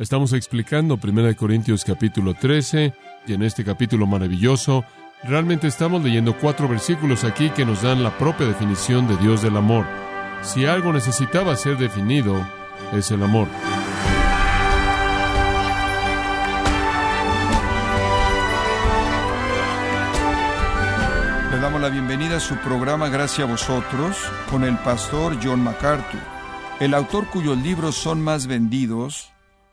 Estamos explicando 1 Corintios capítulo 13 y en este capítulo maravilloso realmente estamos leyendo cuatro versículos aquí que nos dan la propia definición de Dios del amor. Si algo necesitaba ser definido, es el amor. Le damos la bienvenida a su programa Gracias a vosotros con el pastor John MacArthur. El autor cuyos libros son más vendidos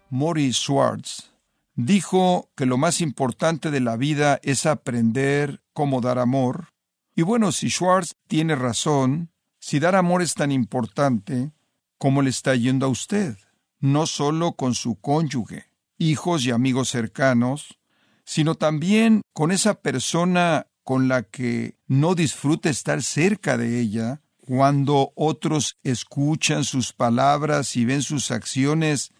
Maurice Schwartz, dijo que lo más importante de la vida es aprender cómo dar amor. Y bueno, si Schwartz tiene razón, si dar amor es tan importante, ¿cómo le está yendo a usted? No solo con su cónyuge, hijos y amigos cercanos, sino también con esa persona con la que no disfruta estar cerca de ella, cuando otros escuchan sus palabras y ven sus acciones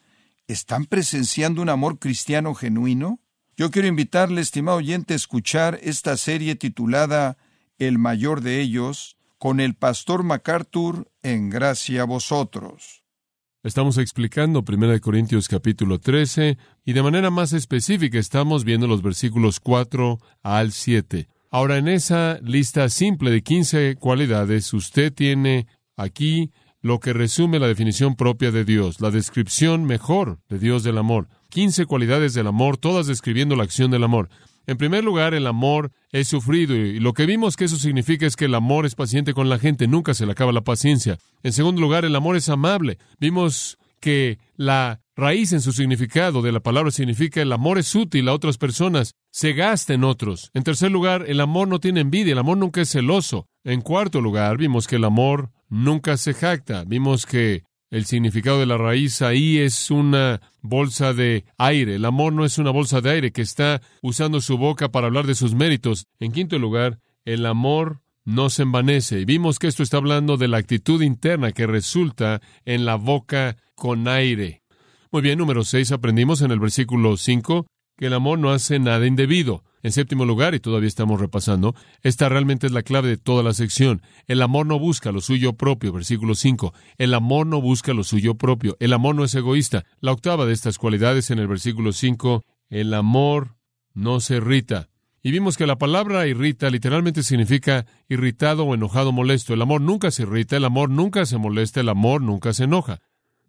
¿Están presenciando un amor cristiano genuino? Yo quiero invitarle, estimado oyente, a escuchar esta serie titulada El mayor de ellos, con el pastor MacArthur en gracia a vosotros. Estamos explicando 1 Corintios capítulo 13 y de manera más específica estamos viendo los versículos 4 al 7. Ahora en esa lista simple de 15 cualidades usted tiene aquí lo que resume la definición propia de Dios, la descripción mejor de Dios del amor. Quince cualidades del amor, todas describiendo la acción del amor. En primer lugar, el amor es sufrido y lo que vimos que eso significa es que el amor es paciente con la gente, nunca se le acaba la paciencia. En segundo lugar, el amor es amable. Vimos que la raíz en su significado de la palabra significa el amor es útil a otras personas, se gasta en otros. En tercer lugar, el amor no tiene envidia, el amor nunca es celoso. En cuarto lugar, vimos que el amor nunca se jacta. Vimos que el significado de la raíz ahí es una bolsa de aire. El amor no es una bolsa de aire que está usando su boca para hablar de sus méritos. En quinto lugar, el amor no se envanece. Y vimos que esto está hablando de la actitud interna que resulta en la boca con aire. Muy bien, número seis, aprendimos en el versículo cinco que el amor no hace nada indebido. En séptimo lugar, y todavía estamos repasando, esta realmente es la clave de toda la sección. El amor no busca lo suyo propio, versículo 5. El amor no busca lo suyo propio. El amor no es egoísta. La octava de estas cualidades en el versículo 5, el amor no se irrita. Y vimos que la palabra irrita literalmente significa irritado o enojado molesto. El amor nunca se irrita, el amor nunca se molesta, el amor nunca se enoja.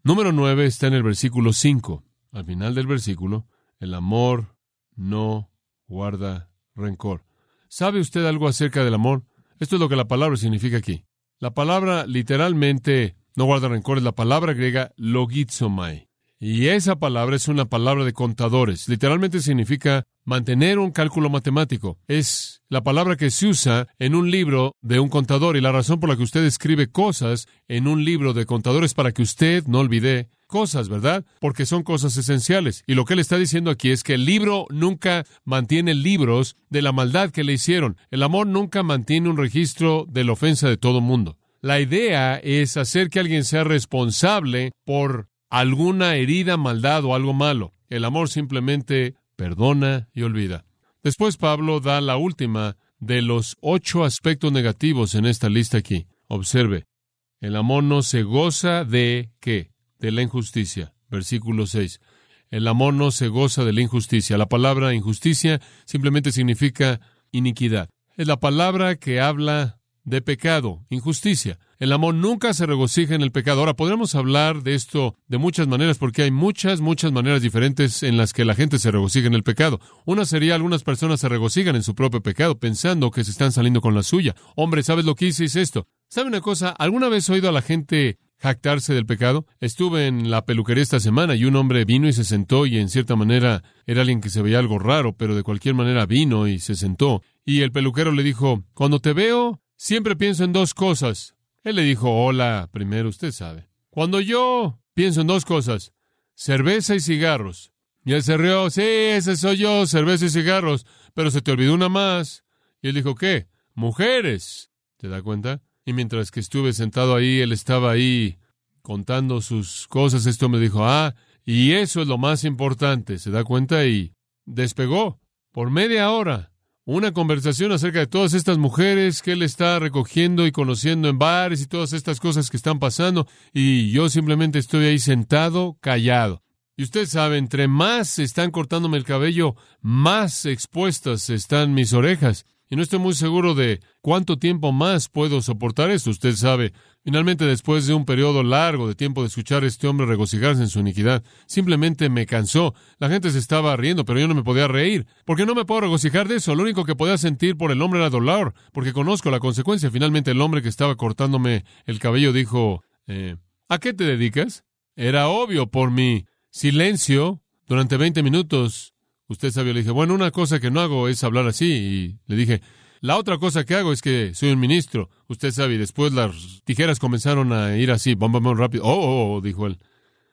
Número 9 está en el versículo 5. Al final del versículo, el amor no guarda rencor. ¿Sabe usted algo acerca del amor? Esto es lo que la palabra significa aquí. La palabra literalmente no guarda rencor es la palabra griega logizomai. Y esa palabra es una palabra de contadores. Literalmente significa mantener un cálculo matemático. Es la palabra que se usa en un libro de un contador y la razón por la que usted escribe cosas en un libro de contadores para que usted no olvide cosas, ¿verdad? Porque son cosas esenciales. Y lo que él está diciendo aquí es que el libro nunca mantiene libros de la maldad que le hicieron. El amor nunca mantiene un registro de la ofensa de todo mundo. La idea es hacer que alguien sea responsable por alguna herida, maldad o algo malo. El amor simplemente perdona y olvida. Después Pablo da la última de los ocho aspectos negativos en esta lista aquí. Observe, el amor no se goza de qué? De la injusticia. Versículo 6. El amor no se goza de la injusticia. La palabra injusticia simplemente significa iniquidad. Es la palabra que habla de pecado, injusticia. El amor nunca se regocija en el pecado. Ahora, podremos hablar de esto de muchas maneras porque hay muchas, muchas maneras diferentes en las que la gente se regocija en el pecado. Una sería algunas personas se regocijan en su propio pecado pensando que se están saliendo con la suya. Hombre, ¿sabes lo que hice? Es esto. ¿Sabe una cosa? ¿Alguna vez he oído a la gente jactarse del pecado. Estuve en la peluquería esta semana y un hombre vino y se sentó y en cierta manera era alguien que se veía algo raro, pero de cualquier manera vino y se sentó. Y el peluquero le dijo, cuando te veo, siempre pienso en dos cosas. Él le dijo, hola, primero usted sabe. Cuando yo pienso en dos cosas, cerveza y cigarros. Y él se rió, sí, ese soy yo, cerveza y cigarros, pero se te olvidó una más. Y él dijo, ¿qué? Mujeres. ¿Te da cuenta? Y mientras que estuve sentado ahí, él estaba ahí contando sus cosas. Esto me dijo, ah, y eso es lo más importante, ¿se da cuenta? Y despegó por media hora una conversación acerca de todas estas mujeres que él está recogiendo y conociendo en bares y todas estas cosas que están pasando. Y yo simplemente estoy ahí sentado, callado. Y usted sabe, entre más están cortándome el cabello, más expuestas están mis orejas. Y no estoy muy seguro de cuánto tiempo más puedo soportar esto. Usted sabe, finalmente después de un periodo largo de tiempo de escuchar a este hombre regocijarse en su iniquidad, simplemente me cansó. La gente se estaba riendo, pero yo no me podía reír. Porque no me puedo regocijar de eso. Lo único que podía sentir por el hombre era dolor, porque conozco la consecuencia. Finalmente el hombre que estaba cortándome el cabello dijo, eh, ¿a qué te dedicas? Era obvio por mi silencio durante 20 minutos. Usted sabe, le dije, bueno, una cosa que no hago es hablar así. Y le dije, la otra cosa que hago es que soy un ministro. Usted sabe, y después las tijeras comenzaron a ir así, bom, bom, rápido. Oh, oh, oh, dijo él.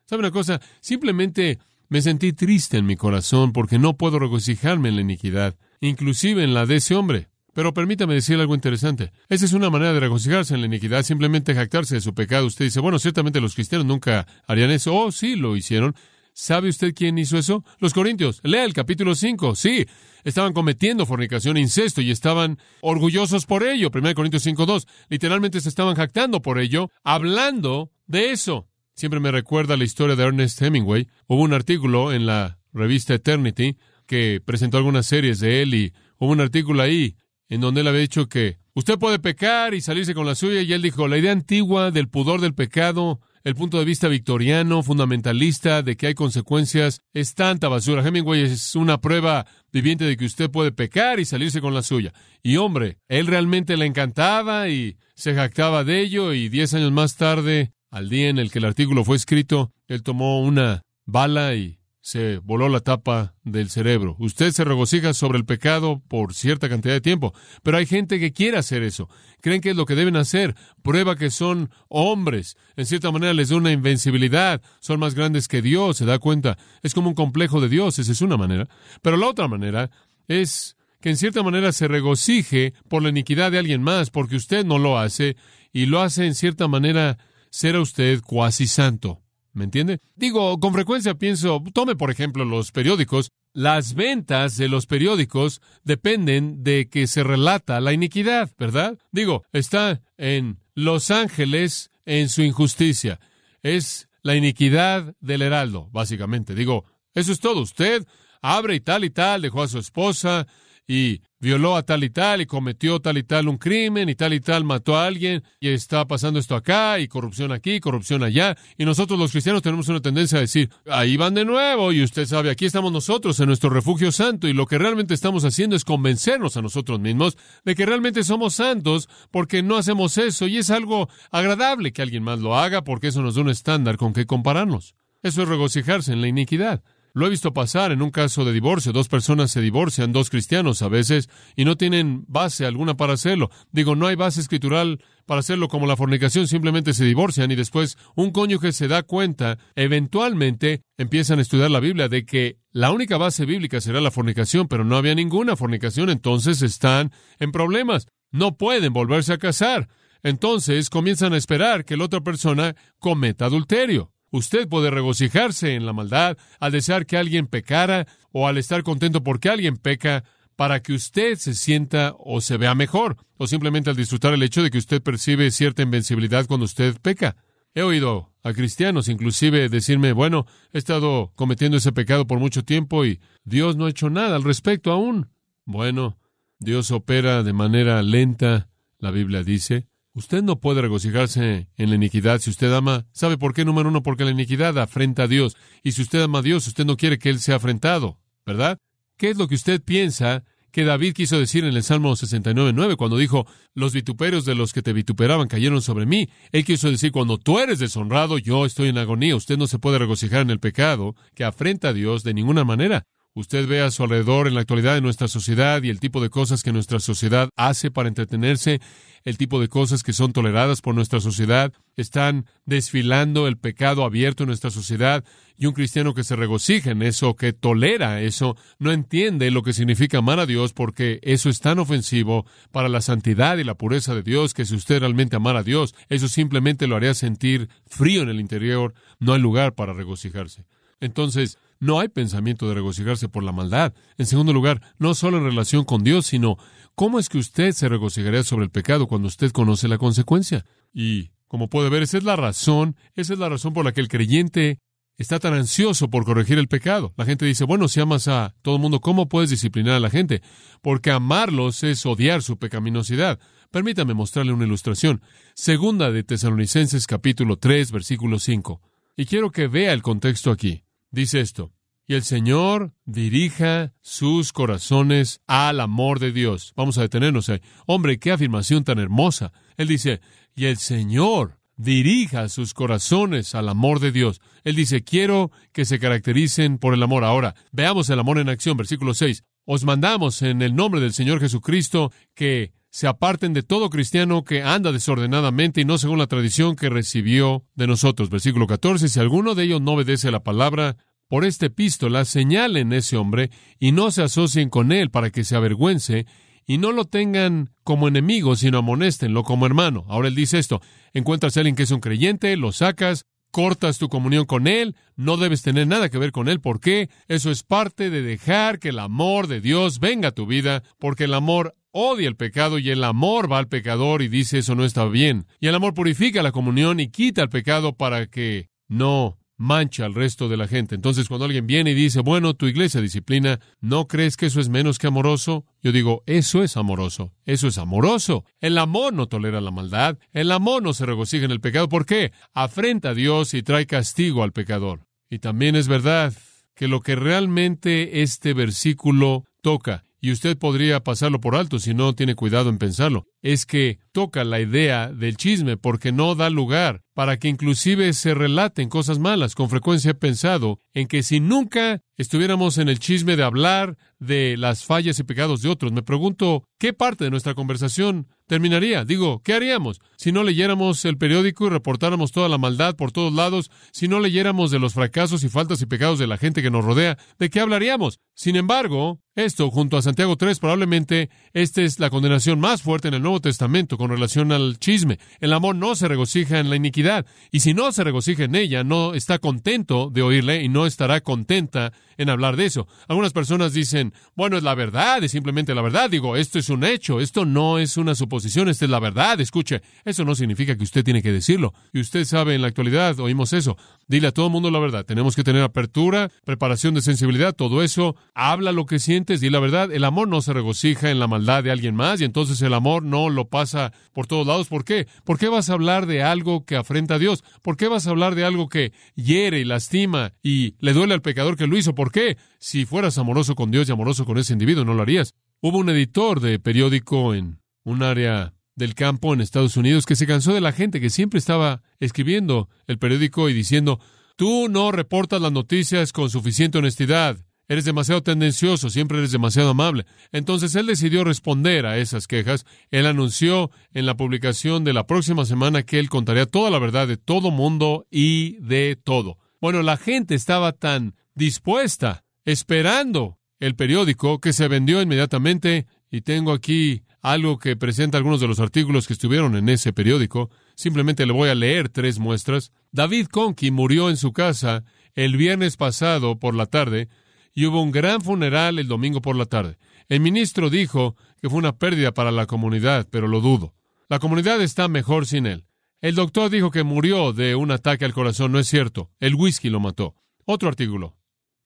¿Sabe una cosa? Simplemente me sentí triste en mi corazón porque no puedo regocijarme en la iniquidad, inclusive en la de ese hombre. Pero permítame decir algo interesante. Esa es una manera de regocijarse en la iniquidad, simplemente jactarse de su pecado. Usted dice, bueno, ciertamente los cristianos nunca harían eso. Oh, sí, lo hicieron. ¿Sabe usted quién hizo eso? Los corintios. Lea el capítulo 5. Sí, estaban cometiendo fornicación e incesto y estaban orgullosos por ello. 1 Corintios 5.2. Literalmente se estaban jactando por ello, hablando de eso. Siempre me recuerda la historia de Ernest Hemingway. Hubo un artículo en la revista Eternity que presentó algunas series de él y hubo un artículo ahí en donde él había dicho que usted puede pecar y salirse con la suya y él dijo, la idea antigua del pudor del pecado el punto de vista victoriano, fundamentalista, de que hay consecuencias, es tanta basura. Hemingway es una prueba viviente de que usted puede pecar y salirse con la suya. Y hombre, él realmente le encantaba y se jactaba de ello y diez años más tarde, al día en el que el artículo fue escrito, él tomó una bala y se voló la tapa del cerebro. Usted se regocija sobre el pecado por cierta cantidad de tiempo, pero hay gente que quiere hacer eso. Creen que es lo que deben hacer. Prueba que son hombres. En cierta manera les da una invencibilidad. Son más grandes que Dios, se da cuenta. Es como un complejo de Dios, esa es una manera. Pero la otra manera es que en cierta manera se regocije por la iniquidad de alguien más, porque usted no lo hace, y lo hace en cierta manera ser usted cuasi santo. ¿Me entiende? Digo, con frecuencia pienso, tome por ejemplo los periódicos, las ventas de los periódicos dependen de que se relata la iniquidad, ¿verdad? Digo, está en Los Ángeles en su injusticia. Es la iniquidad del heraldo, básicamente. Digo, eso es todo. Usted abre y tal y tal, dejó a su esposa y violó a tal y tal y cometió tal y tal un crimen y tal y tal mató a alguien y está pasando esto acá y corrupción aquí, corrupción allá. Y nosotros los cristianos tenemos una tendencia a decir, ahí van de nuevo y usted sabe, aquí estamos nosotros en nuestro refugio santo y lo que realmente estamos haciendo es convencernos a nosotros mismos de que realmente somos santos porque no hacemos eso y es algo agradable que alguien más lo haga porque eso nos da un estándar con que compararnos. Eso es regocijarse en la iniquidad. Lo he visto pasar en un caso de divorcio. Dos personas se divorcian, dos cristianos a veces, y no tienen base alguna para hacerlo. Digo, no hay base escritural para hacerlo como la fornicación, simplemente se divorcian y después un cónyuge se da cuenta, eventualmente empiezan a estudiar la Biblia de que la única base bíblica será la fornicación, pero no había ninguna fornicación, entonces están en problemas. No pueden volverse a casar. Entonces comienzan a esperar que la otra persona cometa adulterio. Usted puede regocijarse en la maldad al desear que alguien pecara o al estar contento porque alguien peca para que usted se sienta o se vea mejor, o simplemente al disfrutar el hecho de que usted percibe cierta invencibilidad cuando usted peca. He oído a cristianos inclusive decirme, bueno, he estado cometiendo ese pecado por mucho tiempo y Dios no ha hecho nada al respecto aún. Bueno, Dios opera de manera lenta, la Biblia dice, Usted no puede regocijarse en la iniquidad si usted ama. ¿Sabe por qué? Número uno, porque la iniquidad afrenta a Dios. Y si usted ama a Dios, usted no quiere que Él sea afrentado, ¿verdad? ¿Qué es lo que usted piensa que David quiso decir en el Salmo 69.9 cuando dijo, los vituperios de los que te vituperaban cayeron sobre mí? Él quiso decir, cuando tú eres deshonrado, yo estoy en agonía. Usted no se puede regocijar en el pecado que afrenta a Dios de ninguna manera. Usted ve a su alrededor en la actualidad de nuestra sociedad y el tipo de cosas que nuestra sociedad hace para entretenerse, el tipo de cosas que son toleradas por nuestra sociedad, están desfilando el pecado abierto en nuestra sociedad y un cristiano que se regocija en eso, que tolera eso, no entiende lo que significa amar a Dios porque eso es tan ofensivo para la santidad y la pureza de Dios que si usted realmente amara a Dios, eso simplemente lo haría sentir frío en el interior, no hay lugar para regocijarse. Entonces, no hay pensamiento de regocijarse por la maldad. En segundo lugar, no solo en relación con Dios, sino cómo es que usted se regocijaría sobre el pecado cuando usted conoce la consecuencia. Y, como puede ver, esa es la razón, esa es la razón por la que el creyente está tan ansioso por corregir el pecado. La gente dice, bueno, si amas a todo el mundo, ¿cómo puedes disciplinar a la gente? Porque amarlos es odiar su pecaminosidad. Permítame mostrarle una ilustración. Segunda de Tesalonicenses capítulo 3, versículo 5. Y quiero que vea el contexto aquí. Dice esto. Y el Señor dirija sus corazones al amor de Dios. Vamos a detenernos ahí. Hombre, qué afirmación tan hermosa. Él dice, y el Señor dirija sus corazones al amor de Dios. Él dice, quiero que se caractericen por el amor. Ahora, veamos el amor en acción, versículo 6. Os mandamos en el nombre del Señor Jesucristo que se aparten de todo cristiano que anda desordenadamente y no según la tradición que recibió de nosotros. Versículo 14. Si alguno de ellos no obedece la palabra, por esta epístola señalen ese hombre y no se asocien con él para que se avergüence y no lo tengan como enemigo, sino amonéstenlo como hermano. Ahora él dice esto, encuentras a alguien que es un creyente, lo sacas, cortas tu comunión con él, no debes tener nada que ver con él. ¿Por qué? Eso es parte de dejar que el amor de Dios venga a tu vida, porque el amor odia el pecado y el amor va al pecador y dice eso no está bien. Y el amor purifica la comunión y quita el pecado para que no mancha al resto de la gente. Entonces, cuando alguien viene y dice, bueno, tu iglesia disciplina, ¿no crees que eso es menos que amoroso? Yo digo, eso es amoroso, eso es amoroso. El amor no tolera la maldad, el amor no se regocija en el pecado. ¿Por qué? Afrenta a Dios y trae castigo al pecador. Y también es verdad que lo que realmente este versículo toca y usted podría pasarlo por alto si no tiene cuidado en pensarlo, es que toca la idea del chisme porque no da lugar para que inclusive se relaten cosas malas. Con frecuencia he pensado en que si nunca estuviéramos en el chisme de hablar de las fallas y pecados de otros, me pregunto qué parte de nuestra conversación terminaría. Digo, ¿qué haríamos si no leyéramos el periódico y reportáramos toda la maldad por todos lados? Si no leyéramos de los fracasos y faltas y pecados de la gente que nos rodea, ¿de qué hablaríamos? Sin embargo, esto, junto a Santiago 3, probablemente esta es la condenación más fuerte en el Nuevo Testamento con relación al chisme. El amor no se regocija en la iniquidad, y si no se regocija en ella, no está contento de oírle y no estará contenta en hablar de eso. Algunas personas dicen, bueno, es la verdad, es simplemente la verdad. Digo, esto es un hecho, esto no es una suposición, esta es la verdad. Escuche, eso no significa que usted tiene que decirlo. Y usted sabe, en la actualidad oímos eso. Dile a todo el mundo la verdad. Tenemos que tener apertura, preparación de sensibilidad, todo eso. Habla lo que sientes, di la verdad. El amor no se regocija en la maldad de alguien más y entonces el amor no lo pasa por todos lados. ¿Por qué? ¿Por qué vas a hablar de algo que afrenta a Dios? ¿Por qué vas a hablar de algo que hiere y lastima y le duele al pecador que lo hizo? ¿Por qué? Si fueras amoroso con Dios y amoroso con ese individuo, no lo harías. Hubo un editor de periódico en un área del campo en Estados Unidos que se cansó de la gente que siempre estaba escribiendo el periódico y diciendo, tú no reportas las noticias con suficiente honestidad, eres demasiado tendencioso, siempre eres demasiado amable. Entonces él decidió responder a esas quejas. Él anunció en la publicación de la próxima semana que él contaría toda la verdad de todo mundo y de todo. Bueno, la gente estaba tan dispuesta, esperando el periódico, que se vendió inmediatamente. Y tengo aquí algo que presenta algunos de los artículos que estuvieron en ese periódico. Simplemente le voy a leer tres muestras. David Conky murió en su casa el viernes pasado por la tarde y hubo un gran funeral el domingo por la tarde. El ministro dijo que fue una pérdida para la comunidad, pero lo dudo. La comunidad está mejor sin él. El doctor dijo que murió de un ataque al corazón. No es cierto. El whisky lo mató. Otro artículo.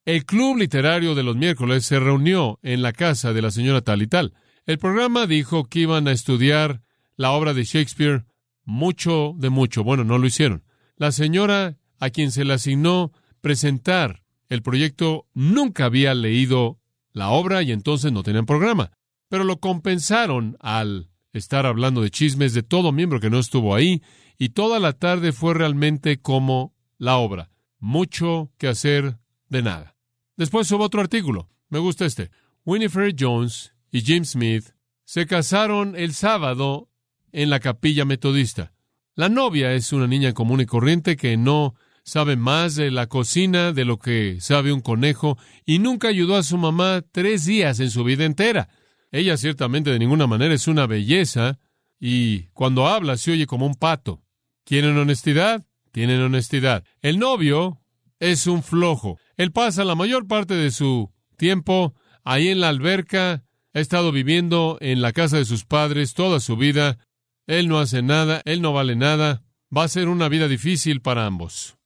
El club literario de los miércoles se reunió en la casa de la señora tal y tal. El programa dijo que iban a estudiar la obra de Shakespeare mucho de mucho. Bueno, no lo hicieron. La señora a quien se le asignó presentar el proyecto nunca había leído la obra y entonces no tenían programa. Pero lo compensaron al estar hablando de chismes de todo miembro que no estuvo ahí y toda la tarde fue realmente como la obra. Mucho que hacer de nada. Después hubo otro artículo. Me gusta este. Winifred Jones y Jim Smith se casaron el sábado en la capilla metodista. La novia es una niña común y corriente que no sabe más de la cocina de lo que sabe un conejo y nunca ayudó a su mamá tres días en su vida entera. Ella ciertamente de ninguna manera es una belleza y cuando habla se oye como un pato. ¿Quieren honestidad? Tienen honestidad. El novio es un flojo. Él pasa la mayor parte de su tiempo ahí en la alberca, ha estado viviendo en la casa de sus padres toda su vida. Él no hace nada, él no vale nada. Va a ser una vida difícil para ambos.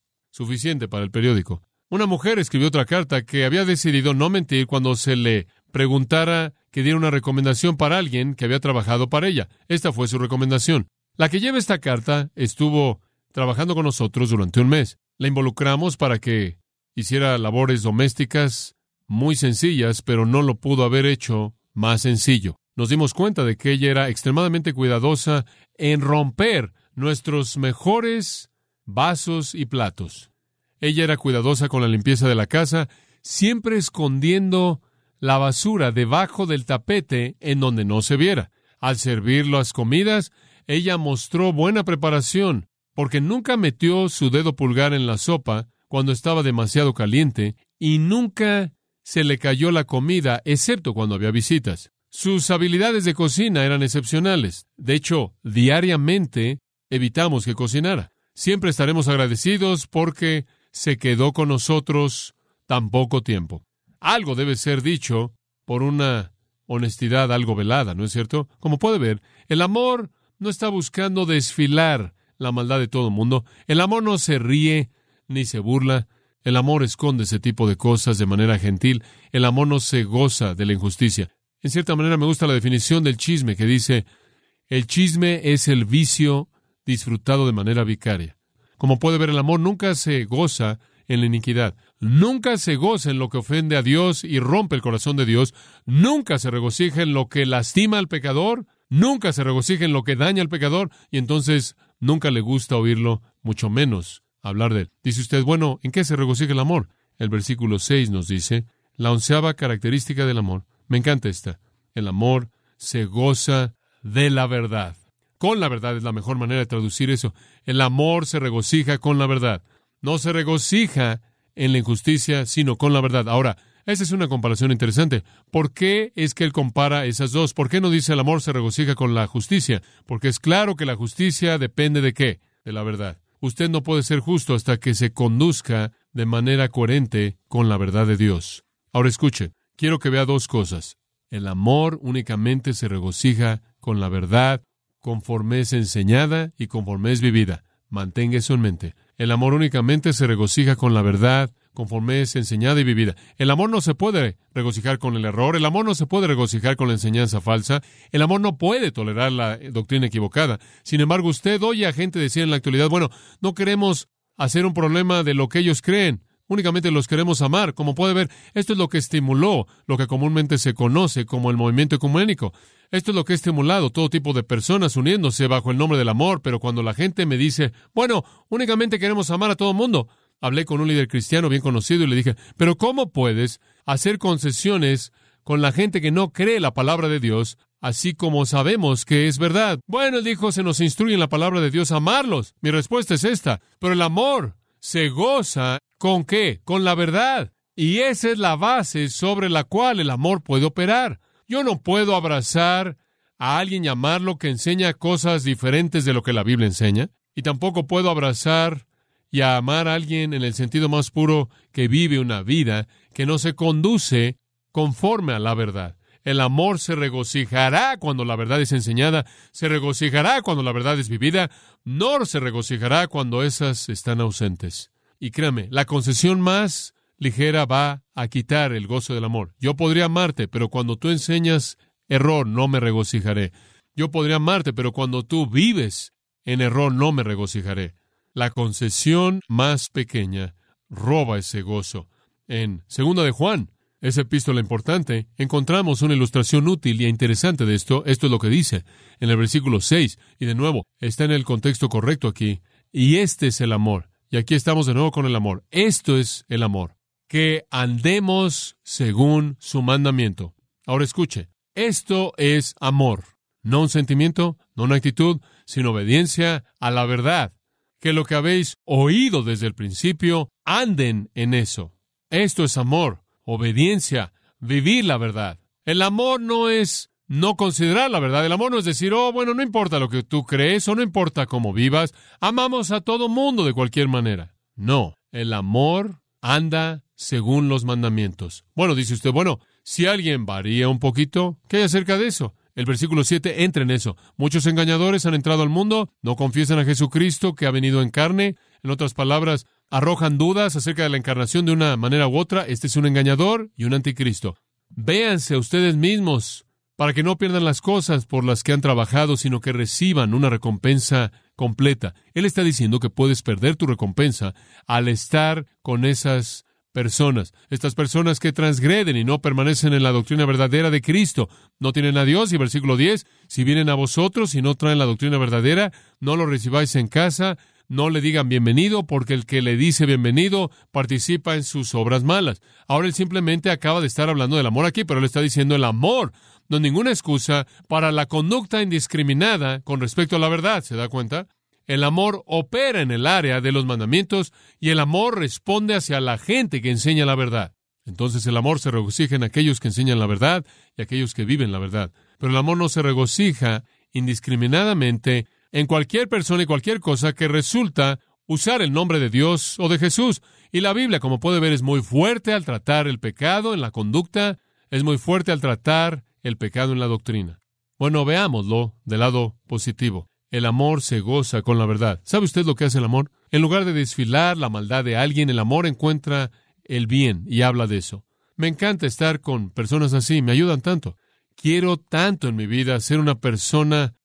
Suficiente para el periódico. Una mujer escribió otra carta que había decidido no mentir cuando se le preguntara que diera una recomendación para alguien que había trabajado para ella. Esta fue su recomendación. La que lleva esta carta estuvo trabajando con nosotros durante un mes. La involucramos para que hiciera labores domésticas muy sencillas, pero no lo pudo haber hecho más sencillo. Nos dimos cuenta de que ella era extremadamente cuidadosa en romper nuestros mejores vasos y platos. Ella era cuidadosa con la limpieza de la casa, siempre escondiendo la basura debajo del tapete en donde no se viera. Al servir las comidas, ella mostró buena preparación, porque nunca metió su dedo pulgar en la sopa cuando estaba demasiado caliente y nunca se le cayó la comida, excepto cuando había visitas. Sus habilidades de cocina eran excepcionales. De hecho, diariamente evitamos que cocinara. Siempre estaremos agradecidos porque se quedó con nosotros tan poco tiempo. Algo debe ser dicho por una honestidad algo velada, ¿no es cierto? Como puede ver, el amor no está buscando desfilar la maldad de todo el mundo. El amor no se ríe ni se burla. El amor esconde ese tipo de cosas de manera gentil. El amor no se goza de la injusticia. En cierta manera me gusta la definición del chisme que dice, el chisme es el vicio disfrutado de manera vicaria. Como puede ver, el amor nunca se goza en la iniquidad, nunca se goza en lo que ofende a Dios y rompe el corazón de Dios, nunca se regocija en lo que lastima al pecador, nunca se regocija en lo que daña al pecador, y entonces nunca le gusta oírlo, mucho menos hablar de él. Dice usted, bueno, ¿en qué se regocija el amor? El versículo 6 nos dice, la onceava característica del amor. Me encanta esta. El amor se goza de la verdad. Con la verdad es la mejor manera de traducir eso. El amor se regocija con la verdad. No se regocija en la injusticia, sino con la verdad. Ahora, esa es una comparación interesante. ¿Por qué es que él compara esas dos? ¿Por qué no dice el amor se regocija con la justicia? Porque es claro que la justicia depende de qué? De la verdad. Usted no puede ser justo hasta que se conduzca de manera coherente con la verdad de Dios. Ahora escuche, quiero que vea dos cosas. El amor únicamente se regocija con la verdad conforme es enseñada y conforme es vivida. Mantenga eso en mente. El amor únicamente se regocija con la verdad conforme es enseñada y vivida. El amor no se puede regocijar con el error, el amor no se puede regocijar con la enseñanza falsa, el amor no puede tolerar la doctrina equivocada. Sin embargo, usted oye a gente decir en la actualidad, bueno, no queremos hacer un problema de lo que ellos creen, únicamente los queremos amar. Como puede ver, esto es lo que estimuló lo que comúnmente se conoce como el movimiento ecuménico. Esto es lo que ha estimulado todo tipo de personas uniéndose bajo el nombre del amor, pero cuando la gente me dice, bueno, únicamente queremos amar a todo el mundo, hablé con un líder cristiano bien conocido y le dije, pero ¿cómo puedes hacer concesiones con la gente que no cree la palabra de Dios, así como sabemos que es verdad? Bueno, él dijo, se nos instruye en la palabra de Dios amarlos. Mi respuesta es esta, pero el amor se goza con qué? Con la verdad. Y esa es la base sobre la cual el amor puede operar. Yo no puedo abrazar a alguien y amarlo que enseña cosas diferentes de lo que la Biblia enseña. Y tampoco puedo abrazar y amar a alguien en el sentido más puro que vive una vida que no se conduce conforme a la verdad. El amor se regocijará cuando la verdad es enseñada, se regocijará cuando la verdad es vivida, no se regocijará cuando esas están ausentes. Y créame, la concesión más ligera va a quitar el gozo del amor. Yo podría amarte, pero cuando tú enseñas error, no me regocijaré. Yo podría amarte, pero cuando tú vives en error, no me regocijaré. La concesión más pequeña roba ese gozo. En segunda de Juan, esa epístola importante, encontramos una ilustración útil y interesante de esto. Esto es lo que dice en el versículo 6, y de nuevo, está en el contexto correcto aquí. Y este es el amor. Y aquí estamos de nuevo con el amor. Esto es el amor. Que andemos según su mandamiento. Ahora escuche, esto es amor. No un sentimiento, no una actitud, sino obediencia a la verdad que lo que habéis oído desde el principio, anden en eso. Esto es amor, obediencia, vivir la verdad. El amor no es no considerar la verdad. El amor no es decir, oh, bueno, no importa lo que tú crees o no importa cómo vivas, amamos a todo mundo de cualquier manera. No, el amor anda según los mandamientos. Bueno, dice usted, bueno, si alguien varía un poquito, ¿qué hay acerca de eso? El versículo 7 entra en eso. Muchos engañadores han entrado al mundo, no confiesan a Jesucristo que ha venido en carne. En otras palabras, arrojan dudas acerca de la encarnación de una manera u otra, este es un engañador y un anticristo. Véanse ustedes mismos para que no pierdan las cosas por las que han trabajado, sino que reciban una recompensa completa. Él está diciendo que puedes perder tu recompensa al estar con esas personas, estas personas que transgreden y no permanecen en la doctrina verdadera de Cristo, no tienen a Dios, y versículo 10, si vienen a vosotros y no traen la doctrina verdadera, no lo recibáis en casa, no le digan bienvenido, porque el que le dice bienvenido participa en sus obras malas. Ahora él simplemente acaba de estar hablando del amor aquí, pero él está diciendo el amor, no ninguna excusa para la conducta indiscriminada con respecto a la verdad, ¿se da cuenta? El amor opera en el área de los mandamientos y el amor responde hacia la gente que enseña la verdad. Entonces el amor se regocija en aquellos que enseñan la verdad y aquellos que viven la verdad. Pero el amor no se regocija indiscriminadamente en cualquier persona y cualquier cosa que resulta usar el nombre de Dios o de Jesús. Y la Biblia, como puede ver, es muy fuerte al tratar el pecado en la conducta, es muy fuerte al tratar el pecado en la doctrina. Bueno, veámoslo del lado positivo. El amor se goza con la verdad. ¿Sabe usted lo que hace el amor? En lugar de desfilar la maldad de alguien, el amor encuentra el bien y habla de eso. Me encanta estar con personas así, me ayudan tanto. Quiero tanto en mi vida ser una persona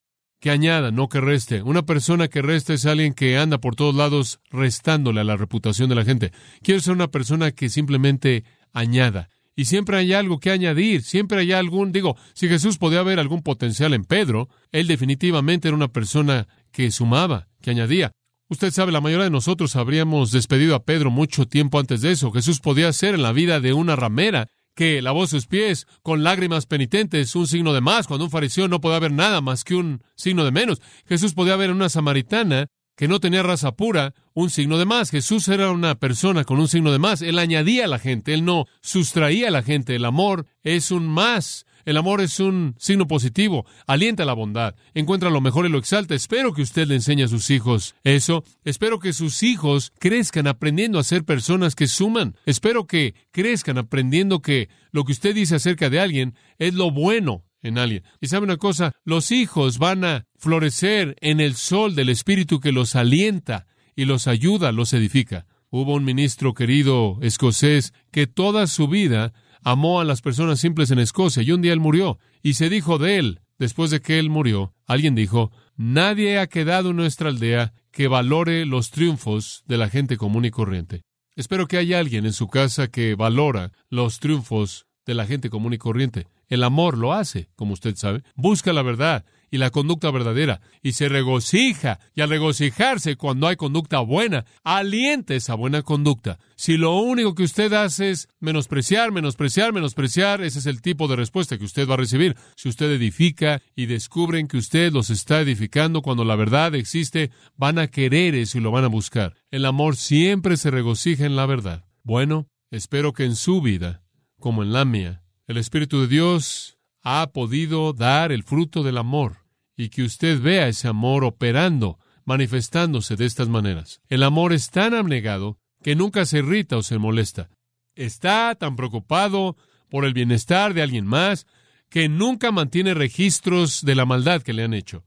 que añada, no que reste. Una persona que resta es alguien que anda por todos lados restándole a la reputación de la gente. Quiero ser una persona que simplemente añada. Y siempre hay algo que añadir, siempre hay algún, digo, si Jesús podía ver algún potencial en Pedro, él definitivamente era una persona que sumaba, que añadía. Usted sabe, la mayoría de nosotros habríamos despedido a Pedro mucho tiempo antes de eso. Jesús podía ser en la vida de una ramera que lavó sus pies con lágrimas penitentes, un signo de más, cuando un fariseo no podía ver nada más que un signo de menos. Jesús podía ver en una samaritana que no tenía raza pura, un signo de más. Jesús era una persona con un signo de más. Él añadía a la gente, él no sustraía a la gente. El amor es un más el amor es un signo positivo, alienta la bondad, encuentra lo mejor y lo exalta. Espero que usted le enseñe a sus hijos eso. Espero que sus hijos crezcan aprendiendo a ser personas que suman. Espero que crezcan aprendiendo que lo que usted dice acerca de alguien es lo bueno en alguien. Y sabe una cosa, los hijos van a florecer en el sol del Espíritu que los alienta y los ayuda, los edifica. Hubo un ministro querido escocés que toda su vida amó a las personas simples en Escocia y un día él murió. Y se dijo de él, después de que él murió, alguien dijo, nadie ha quedado en nuestra aldea que valore los triunfos de la gente común y corriente. Espero que haya alguien en su casa que valora los triunfos de la gente común y corriente. El amor lo hace, como usted sabe. Busca la verdad y la conducta verdadera y se regocija. Y al regocijarse cuando hay conducta buena, alienta esa buena conducta. Si lo único que usted hace es menospreciar, menospreciar, menospreciar, ese es el tipo de respuesta que usted va a recibir. Si usted edifica y descubren que usted los está edificando cuando la verdad existe, van a querer eso y lo van a buscar. El amor siempre se regocija en la verdad. Bueno, espero que en su vida, como en la mía, el Espíritu de Dios ha podido dar el fruto del amor y que usted vea ese amor operando, manifestándose de estas maneras. El amor es tan abnegado que nunca se irrita o se molesta. Está tan preocupado por el bienestar de alguien más que nunca mantiene registros de la maldad que le han hecho.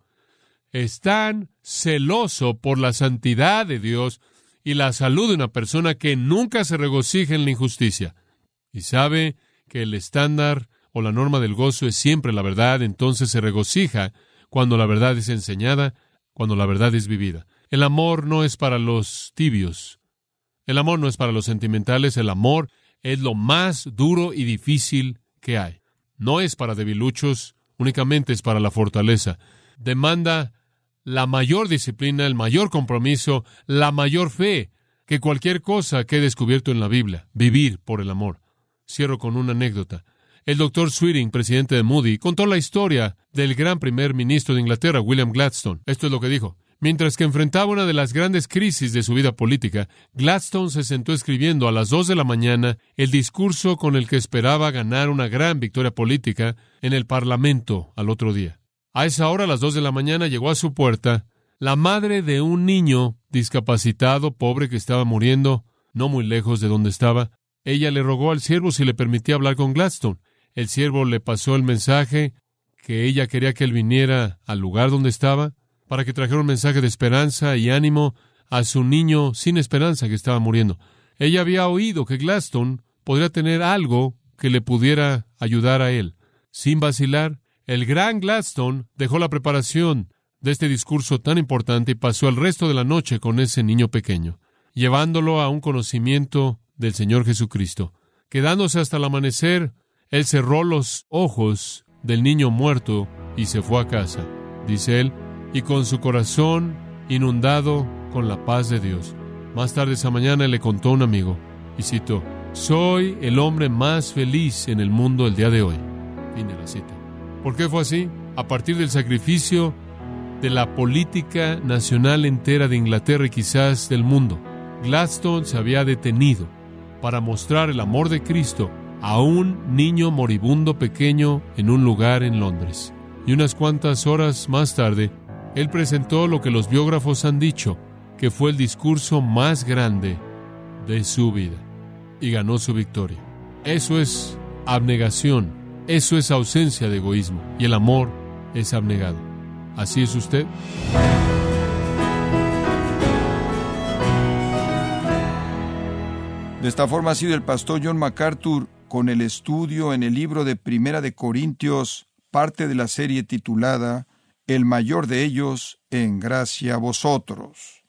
Es tan celoso por la santidad de Dios y la salud de una persona que nunca se regocija en la injusticia. Y sabe que el estándar o la norma del gozo es siempre la verdad, entonces se regocija cuando la verdad es enseñada, cuando la verdad es vivida. El amor no es para los tibios. El amor no es para los sentimentales. El amor es lo más duro y difícil que hay. No es para debiluchos, únicamente es para la fortaleza. Demanda la mayor disciplina, el mayor compromiso, la mayor fe que cualquier cosa que he descubierto en la Biblia. Vivir por el amor. Cierro con una anécdota. El doctor Sweeting, presidente de Moody, contó la historia del gran primer ministro de Inglaterra, William Gladstone. Esto es lo que dijo. Mientras que enfrentaba una de las grandes crisis de su vida política, Gladstone se sentó escribiendo a las dos de la mañana el discurso con el que esperaba ganar una gran victoria política en el Parlamento al otro día. A esa hora, a las dos de la mañana, llegó a su puerta la madre de un niño discapacitado, pobre, que estaba muriendo, no muy lejos de donde estaba. Ella le rogó al siervo si le permitía hablar con Gladstone. El siervo le pasó el mensaje que ella quería que él viniera al lugar donde estaba para que trajera un mensaje de esperanza y ánimo a su niño sin esperanza que estaba muriendo. Ella había oído que Gladstone podría tener algo que le pudiera ayudar a él. Sin vacilar, el gran Gladstone dejó la preparación de este discurso tan importante y pasó el resto de la noche con ese niño pequeño, llevándolo a un conocimiento del Señor Jesucristo. Quedándose hasta el amanecer, él cerró los ojos del niño muerto y se fue a casa, dice él, y con su corazón inundado con la paz de Dios. Más tarde esa mañana le contó a un amigo, y citó, Soy el hombre más feliz en el mundo el día de hoy. Fin la cita. ¿Por qué fue así? A partir del sacrificio de la política nacional entera de Inglaterra y quizás del mundo, Gladstone se había detenido para mostrar el amor de Cristo a un niño moribundo pequeño en un lugar en Londres. Y unas cuantas horas más tarde, él presentó lo que los biógrafos han dicho, que fue el discurso más grande de su vida, y ganó su victoria. Eso es abnegación, eso es ausencia de egoísmo, y el amor es abnegado. ¿Así es usted? De esta forma ha sido el pastor John MacArthur con el estudio en el libro de Primera de Corintios, parte de la serie titulada El mayor de ellos en gracia a vosotros.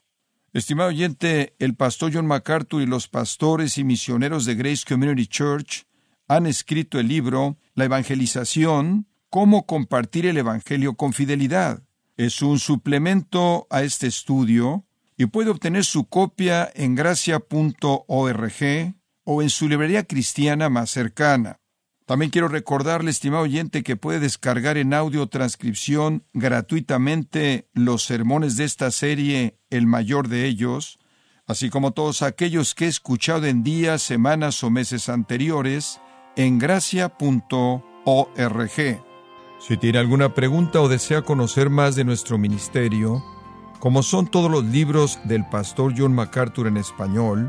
Estimado oyente, el pastor John MacArthur y los pastores y misioneros de Grace Community Church han escrito el libro La evangelización, cómo compartir el Evangelio con fidelidad. Es un suplemento a este estudio y puede obtener su copia en gracia.org o en su librería cristiana más cercana. También quiero recordarle, estimado oyente, que puede descargar en audio transcripción gratuitamente los sermones de esta serie, el mayor de ellos, así como todos aquellos que he escuchado en días, semanas o meses anteriores, en gracia.org. Si tiene alguna pregunta o desea conocer más de nuestro ministerio, como son todos los libros del pastor John MacArthur en español,